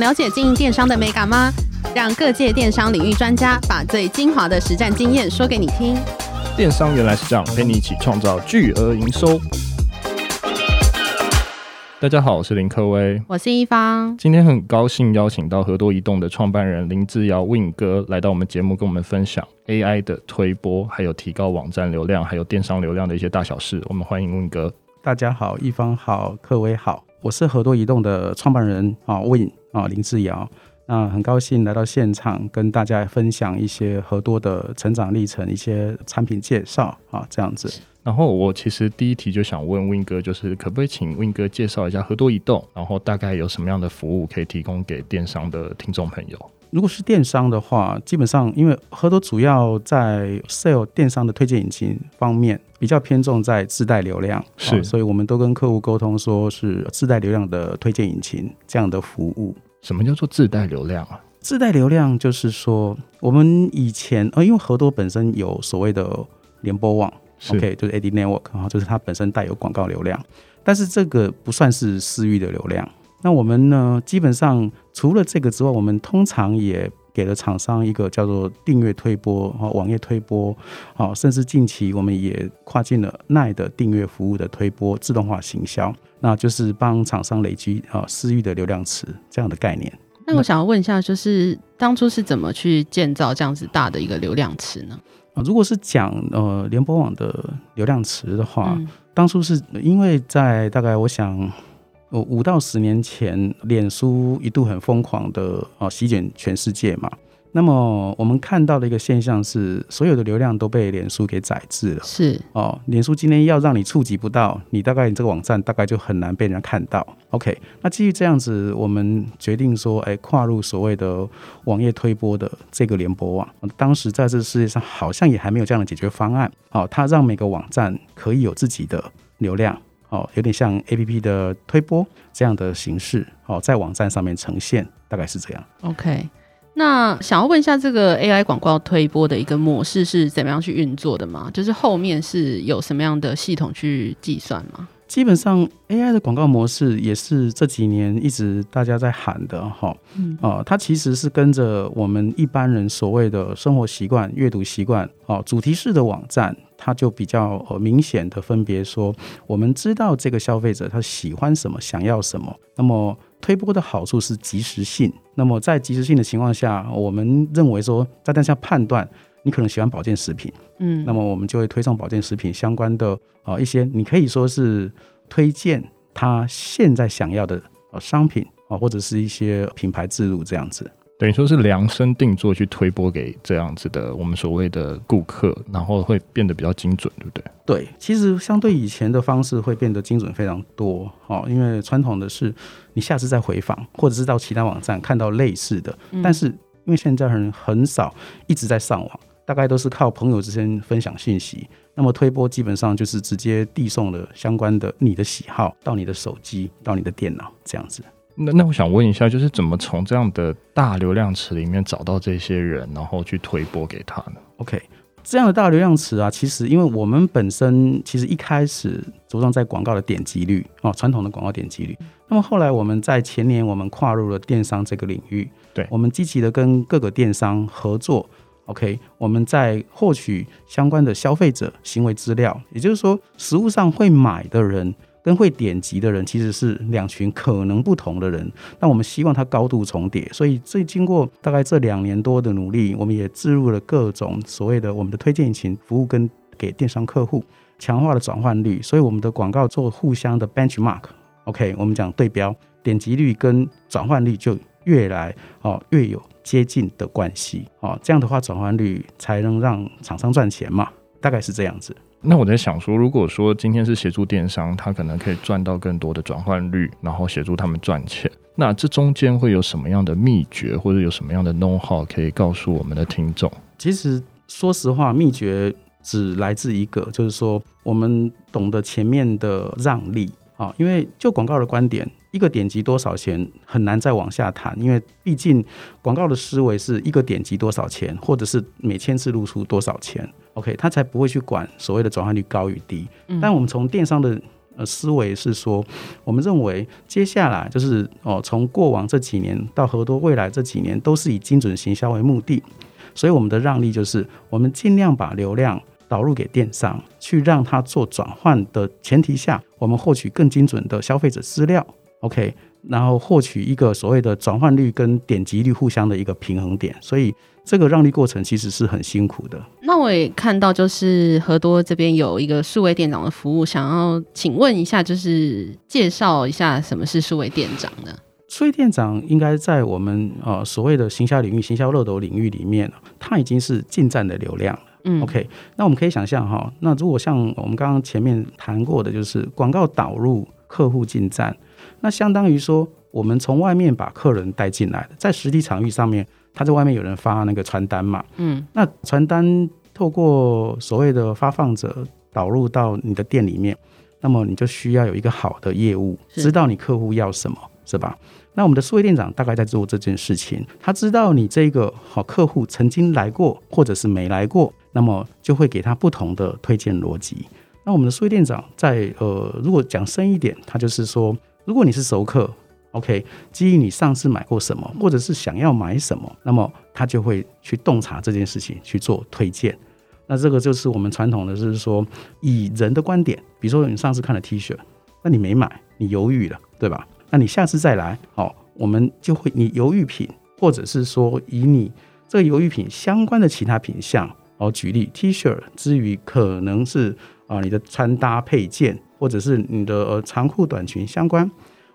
想了解经营电商的美感吗？让各界电商领域专家把最精华的实战经验说给你听。电商原来是这样，陪你一起创造巨额营收。大家好，我是林克威，我是一方。今天很高兴邀请到合多移动的创办人林志尧 Win 哥来到我们节目，跟我们分享 AI 的推波，还有提高网站流量，还有电商流量的一些大小事。我们欢迎 Win 哥。大家好，一方好，克威好，我是合多移动的创办人啊，Win 啊，林志尧。那很高兴来到现场，跟大家分享一些合多的成长历程，一些产品介绍啊，这样子。然后我其实第一题就想问 Win 哥，就是可不可以请 Win 哥介绍一下合多移动，然后大概有什么样的服务可以提供给电商的听众朋友？如果是电商的话，基本上因为合多主要在 sell 电商的推荐引擎方面比较偏重在自带流量，是，哦，所以我们都跟客户沟通说是自带流量的推荐引擎这样的服务。什么叫做自带流量啊？自带流量就是说我们以前呃，因为合多本身有所谓的联播网。OK，就是 Ad Network，然后就是它本身带有广告流量，但是这个不算是私域的流量。那我们呢，基本上除了这个之外，我们通常也给了厂商一个叫做订阅推播啊，网页推播，好，甚至近期我们也跨进了奈的订阅服务的推播自动化行销，那就是帮厂商累积啊私域的流量池这样的概念。那我想要问一下，就是当初是怎么去建造这样子大的一个流量池呢？啊，如果是讲呃联播网的流量池的话，嗯，当初是因为在大概我想五到十年前，脸书一度很疯狂的啊席卷全世界嘛。那么我们看到的一个现象是，所有的流量都被脸书给宰制了。是哦，脸书今天要让你触及不到，你大概你这个网站大概就很难被人家看到。OK，那基于这样子，我们决定说，哎，跨入所谓的网页推播的这个联播网。当时在这个世界上好像也还没有这样的解决方案。哦，它让每个网站可以有自己的流量。哦，有点像 APP 的推播这样的形式。哦，在网站上面呈现，大概是这样。OK。那想要问一下，这个 AI 广告推播的一个模式是怎么样去运作的吗？就是后面是有什么样的系统去计算吗？基本上 AI 的广告模式也是这几年一直大家在喊的哈。嗯，哦，它其实是跟着我们一般人所谓的生活习惯、阅读习惯。哦，主题式的网站，它就比较呃明显的分别说，我们知道这个消费者他喜欢什么，想要什么。那么推播的好处是及时性。那么在及时性的情况下，我们认为说，在当下判断你可能喜欢保健食品，嗯，那么我们就会推送保健食品相关的啊一些，你可以说是推荐他现在想要的呃商品啊，或者是一些品牌植入这样子。等于说是量身定做去推播给这样子的我们所谓的顾客，然后会变得比较精准，对不对？对，其实相对以前的方式会变得精准非常多哦，因为传统的是你下次再回访，或者是到其他网站看到类似的，嗯、但是因为现在人很少一直在上网，大概都是靠朋友之间分享信息，那么推播基本上就是直接递送了相关的你的喜好到你的手机到你的电脑这样子。那那我想问一下，就是怎么从这样的大流量池里面找到这些人，然后去推播给他呢？OK，这样的大流量池啊，其实因为我们本身其实一开始着重在广告的点击率哦，传统的广告点击率。那么后来我们在前年我们跨入了电商这个领域，对，我们积极的跟各个电商合作。OK，我们在获取相关的消费者行为资料，也就是说，实物上会买的人。跟会点击的人其实是两群可能不同的人，那我们希望它高度重叠，所以这经过大概这两年多的努力，我们也置入了各种所谓的我们的推荐引擎服务跟给电商客户强化了转换率，所以我们的广告做互相的 benchmark，OK，我们讲对标，点击率跟转换率就越来哦越有接近的关系哦，这样的话转换率才能让厂商赚钱嘛，大概是这样子。那我在想说，如果说今天是协助电商，他可能可以赚到更多的转换率，然后协助他们赚钱。那这中间会有什么样的秘诀，或者有什么样的 know-how 可以告诉我们的听众？其实说实话，秘诀只来自一个，就是说我们懂得前面的让利啊。因为就广告的观点，一个点击多少钱很难再往下谈，因为毕竟广告的思维是一个点击多少钱，或者是每千次露出多少钱。OK，他才不会去管所谓的转换率高与低。但我们从电商的呃思维是说，我们认为接下来就是哦，从过往这几年到和多未来这几年都是以精准行销为目的，所以我们的让利就是我们尽量把流量导入给电商，去让它做转换的前提下，我们获取更精准的消费者资料。OK。然后获取一个所谓的转换率跟点击率互相的一个平衡点，所以这个让利过程其实是很辛苦的。那我也看到，就是和多这边有一个数位店长的服务，想要请问一下，就是介绍一下什么是数位店长呢？数位店长应该在我们呃所谓的行销领域、行销漏斗领域里面，它已经是进站的流量了。嗯，OK，那我们可以想象哈，那如果像我们刚刚前面谈过的，就是广告导入客户进站。那相当于说，我们从外面把客人带进来的，在实体场域上面，他在外面有人发那个传单嘛，嗯，那传单透过所谓的发放者导入到你的店里面，那么你就需要有一个好的业务，知道你客户要什么，是吧？那我们的数位店长大概在做这件事情，他知道你这个好客户曾经来过，或者是没来过，那么就会给他不同的推荐逻辑。那我们的数位店长在呃，如果讲深一点，他就是说。如果你是熟客，OK，基于你上次买过什么，或者是想要买什么，那么他就会去洞察这件事情去做推荐。那这个就是我们传统的，就是说以人的观点，比如说你上次看了 T 恤，那你没买，你犹豫了，对吧？那你下次再来，好，我们就会你犹豫品，或者是说以你这个犹豫品相关的其他品项，哦，举例 T 恤之余，可能是啊你的穿搭配件。或者是你的长裤短裙相关，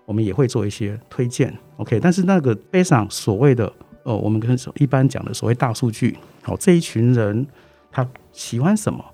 我们也会做一些推荐，OK。但是那个背上所谓的呃，我们跟一般讲的所谓大数据，好，这一群人他喜欢什么，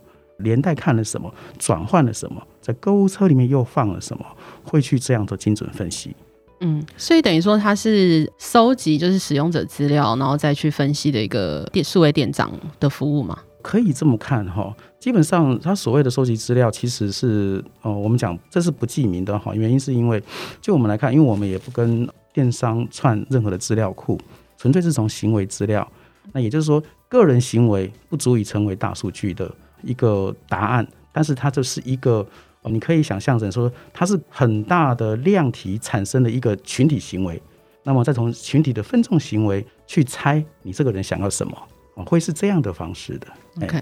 连带看了什么，转换了什么，在购物车里面又放了什么，会去这样的精准分析。嗯，所以等于说他是收集就是使用者资料，然后再去分析的一个数位店长的服务嘛？可以这么看哈，基本上他所谓的收集资料，其实是呃，我们讲这是不记名的哈，原因是因为就我们来看，因为我们也不跟电商串任何的资料库，纯粹是从行为资料，那也就是说，个人行为不足以成为大数据的一个答案，但是它就是一个，你可以想象成说，它是很大的量体产生的一个群体行为，那么再从群体的分众行为去猜你这个人想要什么。会是这样的方式的，OK，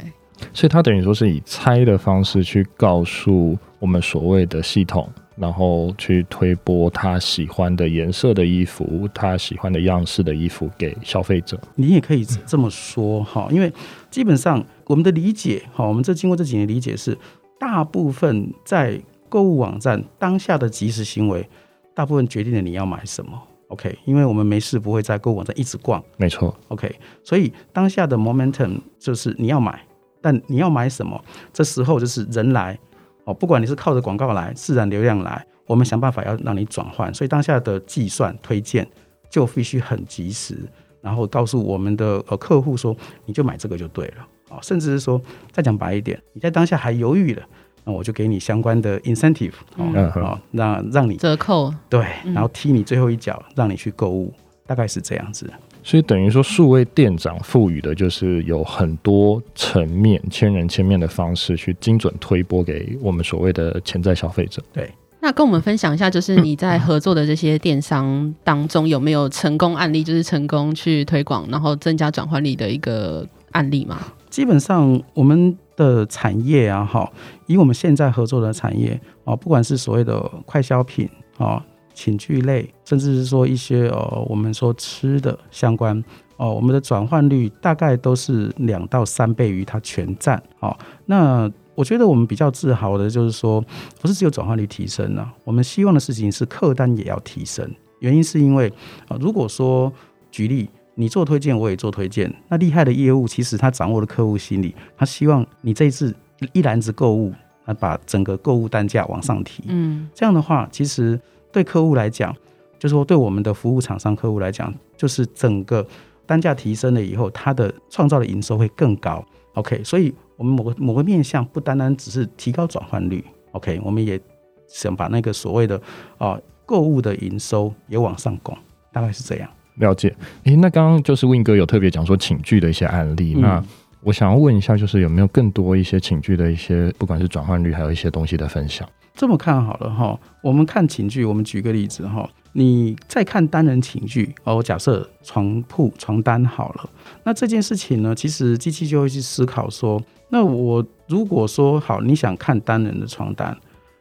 所以他等于说是以猜的方式去告诉我们所谓的系统，然后去推播他喜欢的颜色的衣服，他喜欢的样式的衣服给消费者。你也可以这么说哈，因为基本上我们的理解哈，我们这经过这几年理解是，大部分在购物网站当下的即时行为，大部分决定了你要买什么。OK，因为我们没事不会在购物网站一直逛，没错。OK，所以当下的 momentum 就是你要买，但你要买什么？这时候就是人来哦，不管你是靠着广告来，自然流量来，我们想办法要让你转换。所以当下的计算推荐就必须很及时，然后告诉我们的呃客户说，你就买这个就对了啊，甚至是说再讲白一点，你在当下还犹豫了。那我就给你相关的 incentive，嗯，哦，让让你折扣，对，然后踢你最后一脚，让你去购物，大概是这样子。所以等于说，数位店长赋予的就是有很多层面、千人千面的方式去精准推播给我们所谓的潜在消费者。对，那跟我们分享一下，就是你在合作的这些电商当中有没有成功案例，就是成功去推广，然后增加转换率的一个案例吗？基本上我们。的产业啊，哈，以我们现在合作的产业啊，不管是所谓的快消品啊、寝具类，甚至是说一些呃，我们说吃的相关哦，我们的转换率大概都是两到三倍于它全站。好，那我觉得我们比较自豪的就是说，不是只有转换率提升了，我们希望的事情是客单也要提升。原因是因为啊，如果说举例。你做推荐，我也做推荐。那厉害的业务，其实他掌握了客户心理，他希望你这一次一篮子购物，那把整个购物单价往上提。嗯，这样的话，其实对客户来讲，就是说对我们的服务厂商客户来讲，就是整个单价提升了以后，他的创造的营收会更高。OK，所以我们某个某个面向不单单只是提高转换率，OK，我们也想把那个所谓的啊购物的营收也往上拱，大概是这样。了解，诶、欸，那刚刚就是 Win 哥有特别讲说寝具的一些案例，嗯、那我想要问一下，就是有没有更多一些寝具的一些，不管是转换率，还有一些东西的分享？这么看好了哈，我们看寝具，我们举个例子哈，你再看单人寝具哦，假设床铺、床单好了，那这件事情呢，其实机器就会去思考说，那我如果说好，你想看单人的床单，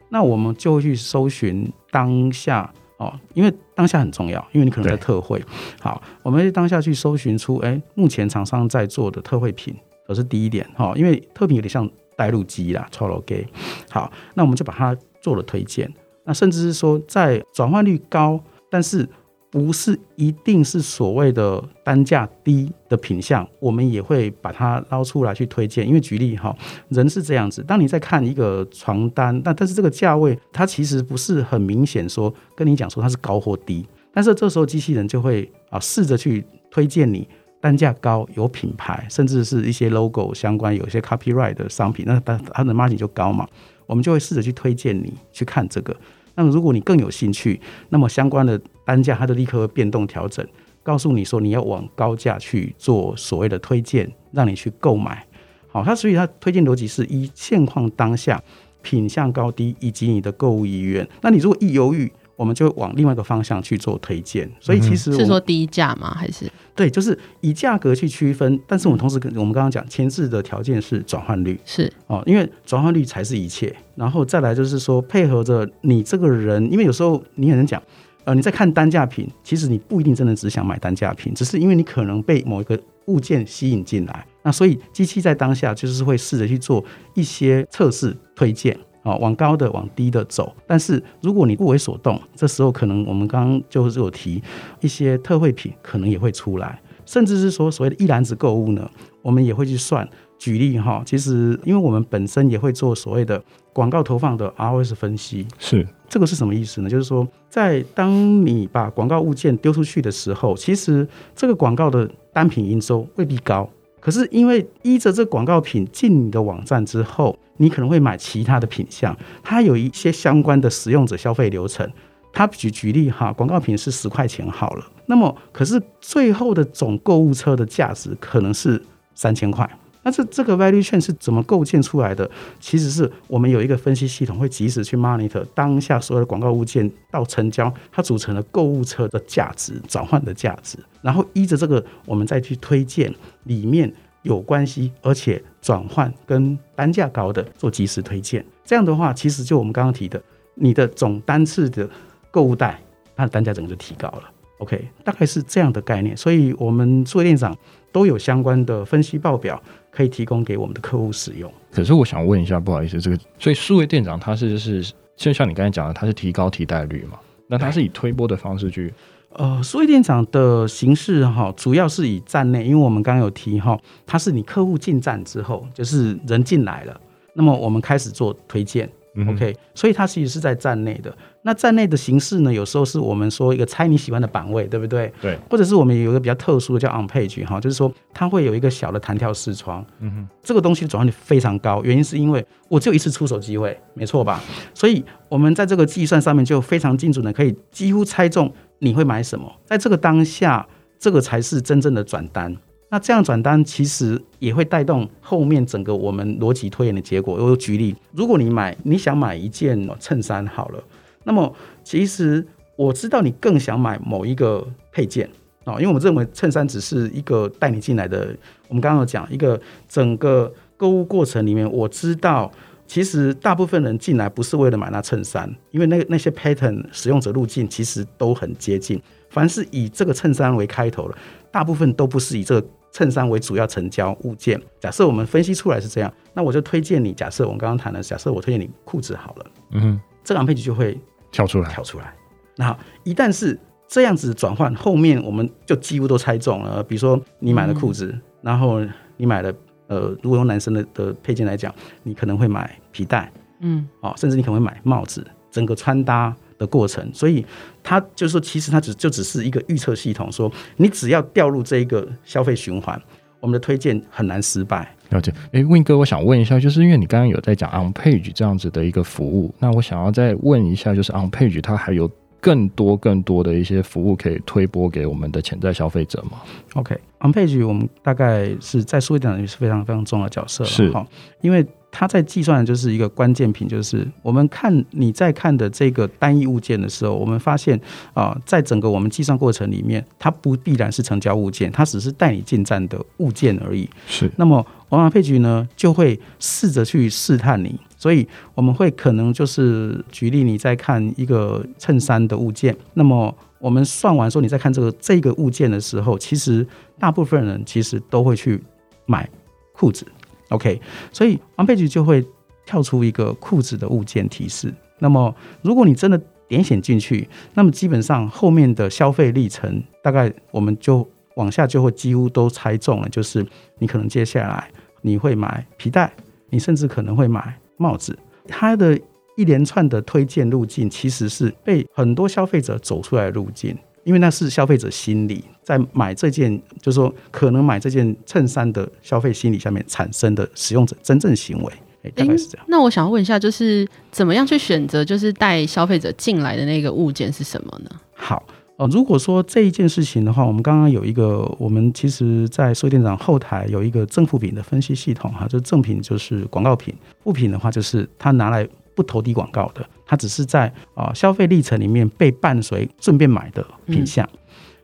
那我们就会去搜寻当下哦，因为当下很重要，因为你可能在特惠。好，我们当下去搜寻出，哎，目前厂商在做的特惠品，这是第一点哈，因为特品有点像带路机啦，超楼给。好，那我们就把它。做了推荐，那甚至是说在转换率高，但是不是一定是所谓的单价低的品相，我们也会把它捞出来去推荐。因为举例哈，人是这样子，当你在看一个床单，那但是这个价位它其实不是很明显说跟你讲说它是高或低，但是这时候机器人就会啊试着去推荐你单价高、有品牌，甚至是一些 logo 相关、有一些 copyright 的商品，那它它的 margin 就高嘛。我们就会试着去推荐你去看这个。那么如果你更有兴趣，那么相关的单价它就立刻会变动调整，告诉你说你要往高价去做所谓的推荐，让你去购买。好，它所以它推荐逻辑是依现况当下品相高低以及你的购物意愿。那你如果一犹豫，我们就往另外一个方向去做推荐，所以其实是说低价吗？还是对，就是以价格去区分。但是我们同时跟我们刚刚讲，前置的条件是转换率，是哦，因为转换率才是一切。然后再来就是说，配合着你这个人，因为有时候你可能讲，呃，你在看单价品，其实你不一定真的只想买单价品，只是因为你可能被某一个物件吸引进来。那所以机器在当下就是会试着去做一些测试推荐。啊，往高的往低的走，但是如果你不为所动，这时候可能我们刚刚就是有提一些特惠品，可能也会出来，甚至是说所谓的一篮子购物呢，我们也会去算。举例哈，其实因为我们本身也会做所谓的广告投放的 ROS 分析，是这个是什么意思呢？就是说，在当你把广告物件丢出去的时候，其实这个广告的单品营收未必高。可是因为依着这广告品进你的网站之后，你可能会买其他的品项，它有一些相关的使用者消费流程。它举举例哈，广告品是十块钱好了，那么可是最后的总购物车的价值可能是三千块。那这这个 value chain 是怎么构建出来的？其实是我们有一个分析系统，会及时去 monitor 当下所有的广告物件到成交，它组成了购物车的价值、转换的价值，然后依着这个，我们再去推荐里面有关系而且转换跟单价高的做及时推荐。这样的话，其实就我们刚刚提的，你的总单次的购物袋，它的单价整个就提高了。OK，大概是这样的概念。所以我们作为店长都有相关的分析报表。可以提供给我们的客户使用。可是我想问一下，不好意思，这个所以数位店长他是就是就像你刚才讲的，他是提高替代率嘛？那他是以推波的方式去？呃，数位店长的形式哈，主要是以站内，因为我们刚刚有提哈，它是你客户进站之后，就是人进来了，那么我们开始做推荐。OK，所以它其实是在站内的。那站内的形式呢，有时候是我们说一个猜你喜欢的版位，对不对？对。或者是我们有一个比较特殊的叫 On Page 哈，就是说它会有一个小的弹跳视窗。嗯哼。这个东西的转换率非常高，原因是因为我只有一次出手机会，没错吧？所以我们在这个计算上面就非常精准的，可以几乎猜中你会买什么。在这个当下，这个才是真正的转单。那这样转单其实也会带动后面整个我们逻辑推演的结果。我举例，如果你买你想买一件衬衫好了，那么其实我知道你更想买某一个配件啊，因为我们认为衬衫只是一个带你进来的。我们刚刚有讲一个整个购物过程里面，我知道其实大部分人进来不是为了买那衬衫，因为那那些 pattern 使用者路径其实都很接近。凡是以这个衬衫为开头的，大部分都不是以这个。衬衫为主要成交物件，假设我们分析出来是这样，那我就推荐你。假设我们刚刚谈的，假设我推荐你裤子好了，嗯哼，这个配置就会跳出来，跳出来。那一旦是这样子转换，后面我们就几乎都猜中了。比如说你买了裤子，嗯、然后你买了呃，如果用男生的的配件来讲，你可能会买皮带，嗯，哦，甚至你可能会买帽子，整个穿搭。的过程，所以它就是说，其实它只就只是一个预测系统，说你只要掉入这一个消费循环，我们的推荐很难失败。了解。诶，Win 哥，我想问一下，就是因为你刚刚有在讲 On Page 这样子的一个服务，那我想要再问一下，就是 On Page 它还有更多更多的一些服务可以推播给我们的潜在消费者吗？OK，OnPage 我们大概是在数位电脑里是非常非常重要的角色，是哈，因为它在计算的就是一个关键品，就是我们看你在看的这个单一物件的时候，我们发现啊，在整个我们计算过程里面，它不必然是成交物件，它只是带你进站的物件而已。是，那么 OnPage 呢，就会试着去试探你。所以我们会可能就是举例，你在看一个衬衫的物件，那么我们算完说你在看这个这个物件的时候，其实大部分人其实都会去买裤子，OK？所以 OnPage 就会跳出一个裤子的物件提示。那么如果你真的点选进去，那么基本上后面的消费历程大概我们就往下就会几乎都猜中了，就是你可能接下来你会买皮带，你甚至可能会买。帽子，它的一连串的推荐路径，其实是被很多消费者走出来的路径，因为那是消费者心理在买这件，就是说可能买这件衬衫的消费心理下面产生的使用者真正行为，哎，大概是这样。那我想问一下，就是怎么样去选择，就是带消费者进来的那个物件是什么呢？好。呃，如果说这一件事情的话，我们刚刚有一个，我们其实在数位店长后台有一个正负品的分析系统哈，就正品就是广告品，负品的话就是他拿来不投递广告的，他只是在啊消费历程里面被伴随顺便买的品项。嗯、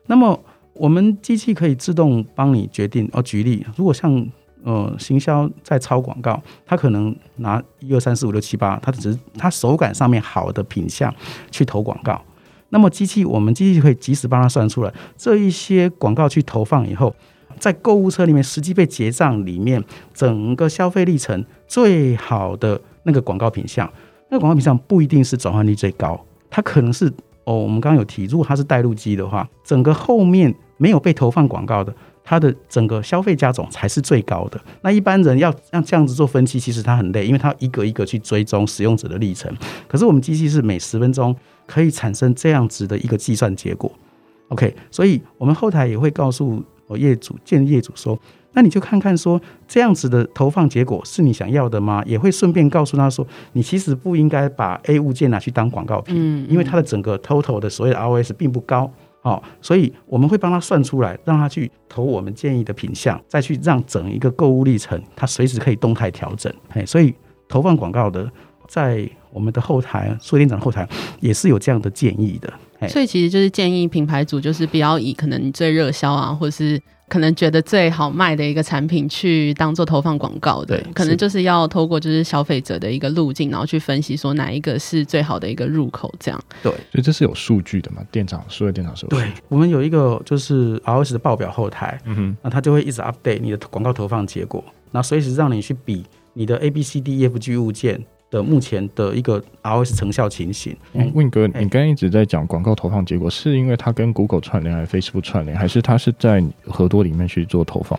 那么我们机器可以自动帮你决定。哦，举例，如果像呃行销在抄广告，他可能拿一二三四五六七八，他只是他手感上面好的品相去投广告。那么机器，我们机器可以及时帮他算出来这一些广告去投放以后，在购物车里面实际被结账里面，整个消费历程最好的那个广告品相，那个广告品相不一定是转换率最高，它可能是哦，我们刚刚有提，如果它是带路机的话，整个后面没有被投放广告的，它的整个消费加总才是最高的。那一般人要让这样子做分析，其实他很累，因为他一个一个去追踪使用者的历程。可是我们机器是每十分钟。可以产生这样子的一个计算结果，OK，所以我们后台也会告诉业主，建业主说，那你就看看说这样子的投放结果是你想要的吗？也会顺便告诉他说，你其实不应该把 A 物件拿去当广告品，因为它的整个 total 的所谓的 ROS 并不高，哦，所以我们会帮他算出来，让他去投我们建议的品项，再去让整一个购物历程，他随时可以动态调整，嘿，所以投放广告的在。我们的后台，苏店长后台也是有这样的建议的，所以其实就是建议品牌主就是不要以可能最热销啊，或是可能觉得最好卖的一个产品去当做投放广告的，可能就是要透过就是消费者的一个路径，然后去分析说哪一个是最好的一个入口，这样。对，所以这是有数据的嘛？店长，所有店长说，对，我们有一个就是 ROS 的报表后台，嗯哼，那它就会一直 update 你的广告投放结果，那随时让你去比你的 A B C D E F G 物件。的目前的一个 ROS 成效情形。嗯，Win 哥，你刚刚一直在讲广告投放结果，是因为它跟 Google 串联，还是 Facebook 串联，还是它是在合多里面去做投放？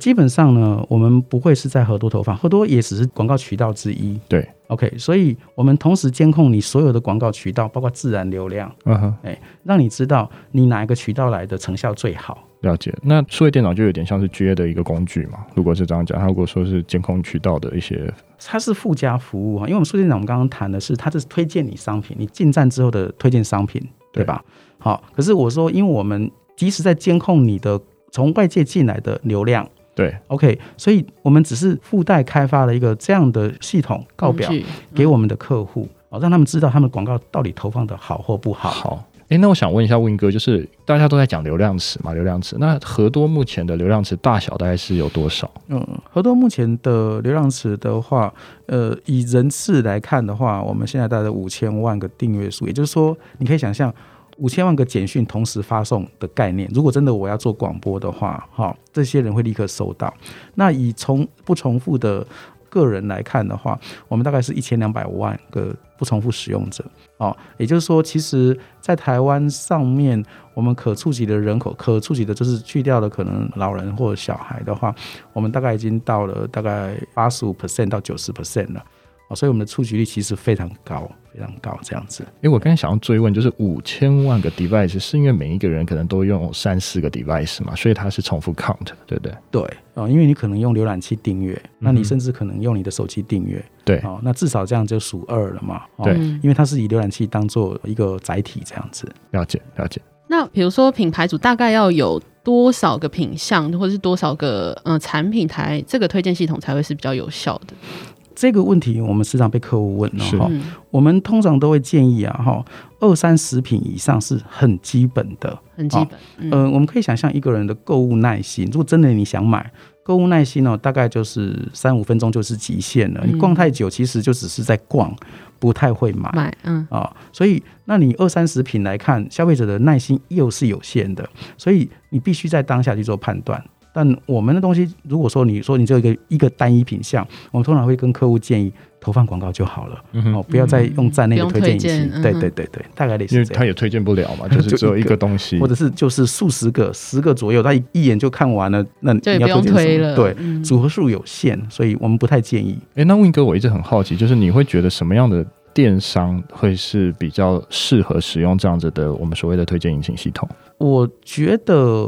基本上呢，我们不会是在合多投放，合多也只是广告渠道之一。对，OK，所以我们同时监控你所有的广告渠道，包括自然流量，嗯哼，哎，让你知道你哪一个渠道来的成效最好。了解，那数位电脑就有点像是 GA 的一个工具嘛？如果是这样讲，它如果说是监控渠道的一些，它是附加服务啊。因为我们数位电脑，我们刚刚谈的是它是推荐你商品，你进站之后的推荐商品，对吧？对好，可是我说，因为我们即使在监控你的从外界进来的流量，对，OK，所以我们只是附带开发了一个这样的系统告表给我们的客户，哦、嗯，让他们知道他们广告到底投放的好或不好。好。哎，那我想问一下 Win 哥，就是大家都在讲流量池嘛，流量池。那合多目前的流量池大小大概是有多少？嗯，合多目前的流量池的话，呃，以人次来看的话，我们现在大概五千万个订阅数，也就是说，你可以想象五千万个简讯同时发送的概念。如果真的我要做广播的话，哈，这些人会立刻收到。那以重不重复的个人来看的话，我们大概是一千两百万个不重复使用者。哦，也就是说，其实，在台湾上面，我们可触及的人口，可触及的就是去掉了可能老人或小孩的话，我们大概已经到了大概八十五 percent 到九十 percent 了。哦，所以我们的触及率其实非常高。非常高这样子。哎，我刚才想要追问，就是五千万个 device 是因为每一个人可能都用三四个 device 嘛，所以它是重复 count，对不对？对啊、呃，因为你可能用浏览器订阅，那你甚至可能用你的手机订阅，对啊、呃，那至少这样就数二了嘛。对，因为它是以浏览器当做一个载体这样子。了解，了解。那比如说品牌组大概要有多少个品项，或者是多少个嗯、呃、产品台，这个推荐系统才会是比较有效的？这个问题我们时常被客户问了哈，嗯、我们通常都会建议啊哈，二三十品以上是很基本的，很基本。嗯、呃，我们可以想象一个人的购物耐心，如果真的你想买，购物耐心呢，大概就是三五分钟就是极限了。你逛太久，其实就只是在逛，不太会买。买，嗯啊，所以那你二三十品来看，消费者的耐心又是有限的，所以你必须在当下去做判断。但我们的东西，如果说你说你只有一个一个单一品项，我们通常会跟客户建议投放广告就好了，嗯、哦，不要再用站内的推荐引擎。嗯、对对对对，大概类似这样。因为他也推荐不了嘛，就是只有一个东西，或者是就是数十个、十个左右，他一一眼就看完了，那你要推荐什么？对，嗯、组合数有限，所以我们不太建议。哎，那 Win 哥，我一直很好奇，就是你会觉得什么样的电商会是比较适合使用这样子的我们所谓的推荐引擎系统？我觉得。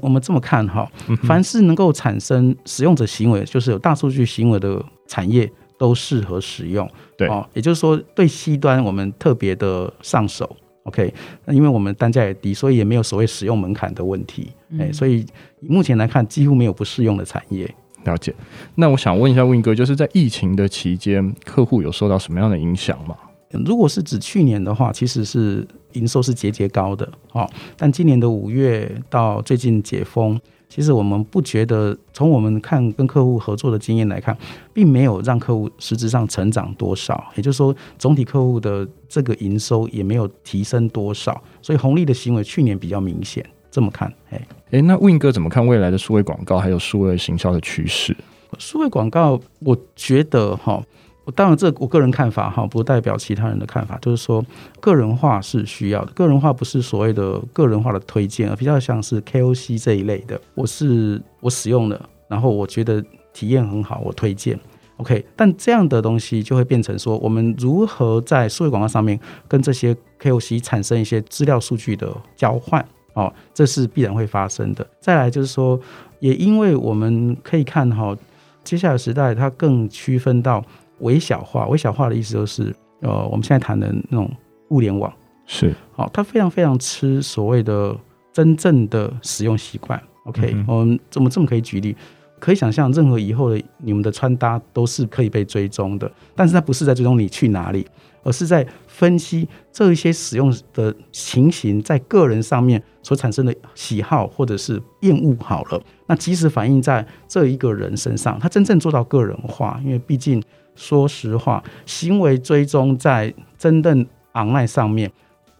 我们这么看哈，凡是能够产生使用者行为，就是有大数据行为的产业，都适合使用。对哦，也就是说，对 C 端我们特别的上手。OK，那因为我们单价也低，所以也没有所谓使用门槛的问题。哎，所以目前来看，几乎没有不适用的产业。了解。那我想问一下 Win 哥，就是在疫情的期间，客户有受到什么样的影响吗？如果是指去年的话，其实是营收是节节高的哦。但今年的五月到最近解封，其实我们不觉得，从我们看跟客户合作的经验来看，并没有让客户实质上成长多少。也就是说，总体客户的这个营收也没有提升多少。所以红利的行为去年比较明显。这么看，哎哎，那 Win 哥怎么看未来的数位广告还有数位行销的趋势？数位广告，我觉得哈。我当然，这我个人看法哈，不代表其他人的看法。就是说，个人化是需要的。个人化不是所谓的个人化的推荐，而比较像是 KOC 这一类的。我是我使用了，然后我觉得体验很好，我推荐。OK，但这样的东西就会变成说，我们如何在数位广告上面跟这些 KOC 产生一些资料数据的交换？哦，这是必然会发生的。再来就是说，也因为我们可以看哈，接下来时代它更区分到。微小化，微小化的意思就是，呃，我们现在谈的那种物联网是，好，它非常非常吃所谓的真正的使用习惯。OK，我们怎么这么可以举例？可以想象，任何以后的你们的穿搭都是可以被追踪的，但是它不是在追踪你去哪里，而是在分析这一些使用的情形在个人上面所产生的喜好或者是厌恶。好了，那即使反映在这一个人身上，他真正做到个人化，因为毕竟。说实话，行为追踪在真正 online 上面，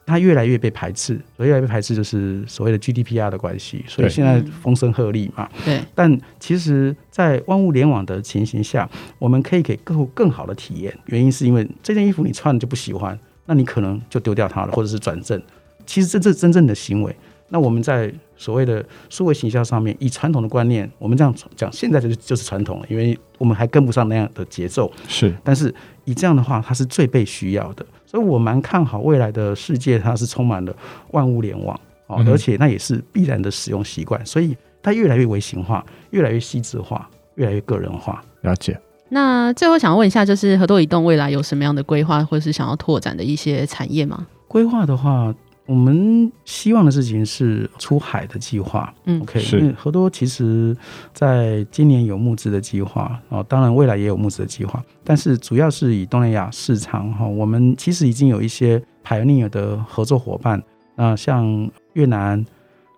它越来越被排斥。所以越来越被排斥，就是所谓的 GDPR 的关系。所以现在风声鹤唳嘛。对。但其实，在万物联网的情形下，我们可以给客户更好的体验。原因是因为这件衣服你穿了就不喜欢，那你可能就丢掉它了，或者是转正。其实这这真正的行为。那我们在所谓的数位行销上面，以传统的观念，我们这样讲，现在就是就是传统了，因为我们还跟不上那样的节奏。是，但是以这样的话，它是最被需要的，所以我蛮看好未来的世界，它是充满了万物联网哦，而且那也是必然的使用习惯，所以它越来越微型化，越来越细致化，越来越个人化。了解。那最后想问一下，就是合作移动未来有什么样的规划，或是想要拓展的一些产业吗？规划的话。我们希望的事情是出海的计划，嗯，OK，因为合多其实在今年有募资的计划，哦，当然未来也有募资的计划，但是主要是以东南亚市场哈，我们其实已经有一些 pioneer 的合作伙伴，那像越南，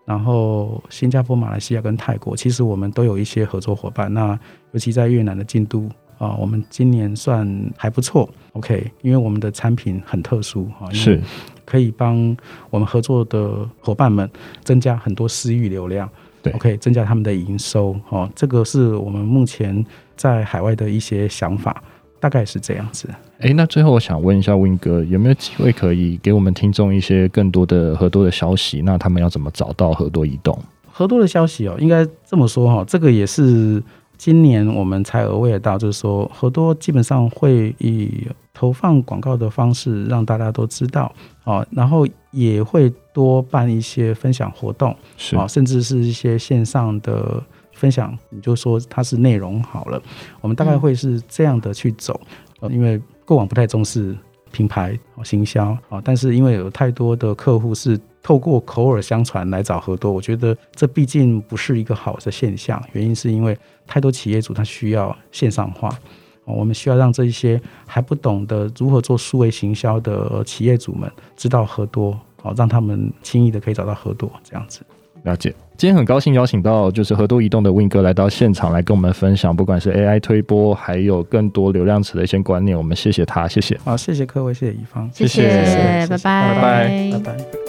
然后新加坡、马来西亚跟泰国，其实我们都有一些合作伙伴，那尤其在越南的进度。啊，我们今年算还不错，OK，因为我们的产品很特殊啊，是可以帮我们合作的伙伴们增加很多私域流量，对，OK，增加他们的营收，哦，这个是我们目前在海外的一些想法，大概是这样子。诶，那最后我想问一下 Win 哥，有没有机会可以给我们听众一些更多的合多的消息？那他们要怎么找到合多移动？合多的消息哦，应该这么说哈，这个也是。今年我们才 aware 到，就是说合多基本上会以投放广告的方式让大家都知道，哦，然后也会多办一些分享活动，是啊，甚至是一些线上的分享，你就说它是内容好了，我们大概会是这样的去走，呃，因为过往不太重视品牌行销啊，但是因为有太多的客户是。透过口耳相传来找合多，我觉得这毕竟不是一个好的现象。原因是因为太多企业主他需要线上化，我们需要让这一些还不懂得如何做数位行销的企业主们知道合多，好让他们轻易的可以找到合多这样子。了解，今天很高兴邀请到就是合多移动的 Win 哥来到现场来跟我们分享，不管是 AI 推播，还有更多流量池的一些观念。我们谢谢他，谢谢。好，谢谢各位，谢谢乙方，谢谢，谢谢，拜拜，拜拜，拜拜。